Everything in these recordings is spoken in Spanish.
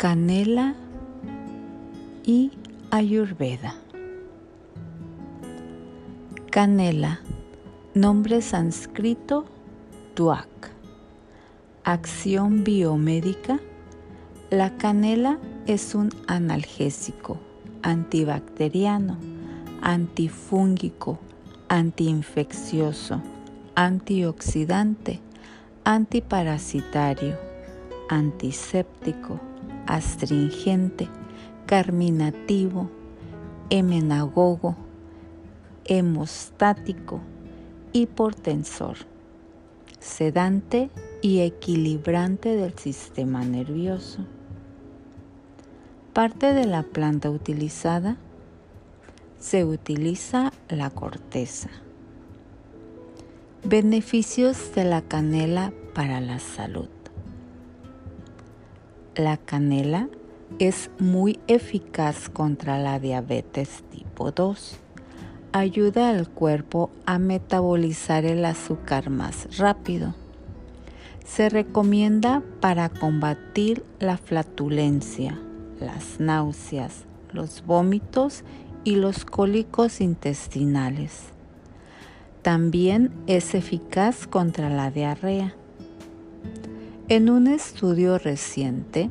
Canela y Ayurveda. Canela, nombre sánscrito Tuak. Acción biomédica. La canela es un analgésico, antibacteriano, antifúngico, antiinfeccioso, antioxidante, antiparasitario, antiséptico, astringente, carminativo, hemenagogo, hemostático, hiportensor, sedante y equilibrante del sistema nervioso. Parte de la planta utilizada se utiliza la corteza. Beneficios de la canela para la salud. La canela es muy eficaz contra la diabetes tipo 2. Ayuda al cuerpo a metabolizar el azúcar más rápido. Se recomienda para combatir la flatulencia, las náuseas, los vómitos y los cólicos intestinales. También es eficaz contra la diarrea. En un estudio reciente,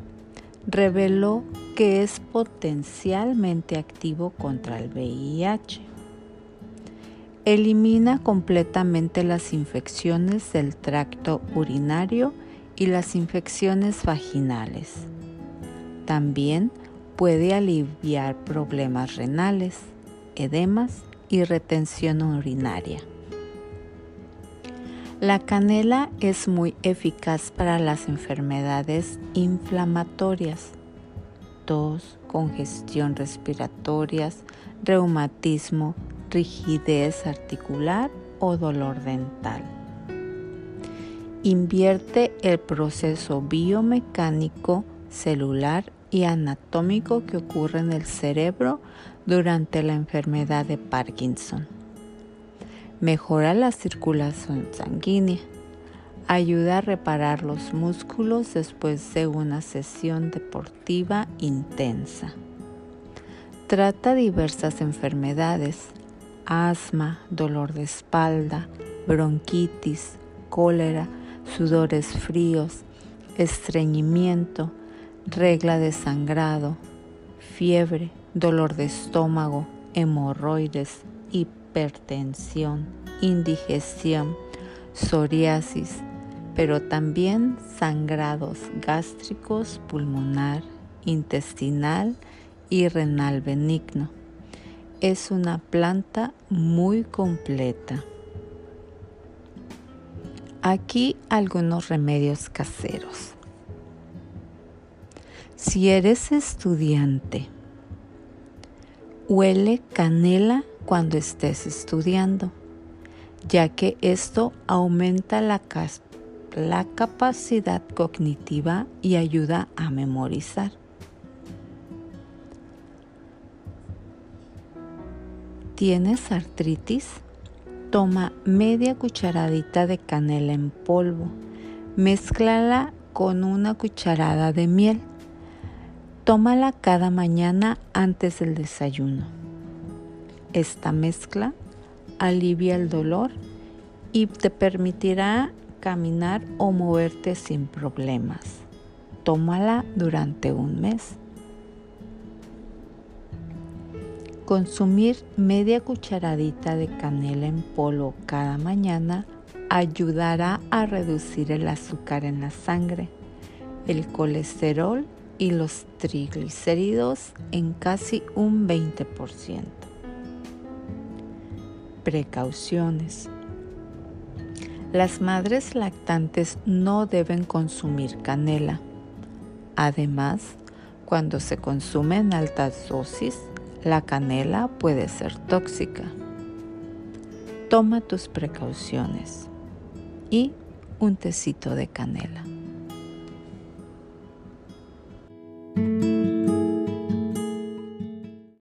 reveló que es potencialmente activo contra el VIH. Elimina completamente las infecciones del tracto urinario y las infecciones vaginales. También puede aliviar problemas renales, edemas y retención urinaria. La canela es muy eficaz para las enfermedades inflamatorias, tos, congestión respiratorias, reumatismo, rigidez articular o dolor dental. Invierte el proceso biomecánico, celular y anatómico que ocurre en el cerebro durante la enfermedad de Parkinson mejora la circulación sanguínea, ayuda a reparar los músculos después de una sesión deportiva intensa. Trata diversas enfermedades, asma, dolor de espalda, bronquitis, cólera, sudores fríos, estreñimiento, regla de sangrado, fiebre, dolor de estómago, hemorroides, hipertensión, indigestión, psoriasis, pero también sangrados gástricos, pulmonar, intestinal y renal benigno. Es una planta muy completa. Aquí algunos remedios caseros. Si eres estudiante, huele canela cuando estés estudiando, ya que esto aumenta la, la capacidad cognitiva y ayuda a memorizar. ¿Tienes artritis? Toma media cucharadita de canela en polvo. Mézclala con una cucharada de miel. Tómala cada mañana antes del desayuno. Esta mezcla alivia el dolor y te permitirá caminar o moverte sin problemas. Tómala durante un mes. Consumir media cucharadita de canela en polvo cada mañana ayudará a reducir el azúcar en la sangre, el colesterol y los triglicéridos en casi un 20%. Precauciones. Las madres lactantes no deben consumir canela. Además, cuando se consume en altas dosis, la canela puede ser tóxica. Toma tus precauciones y un tecito de canela.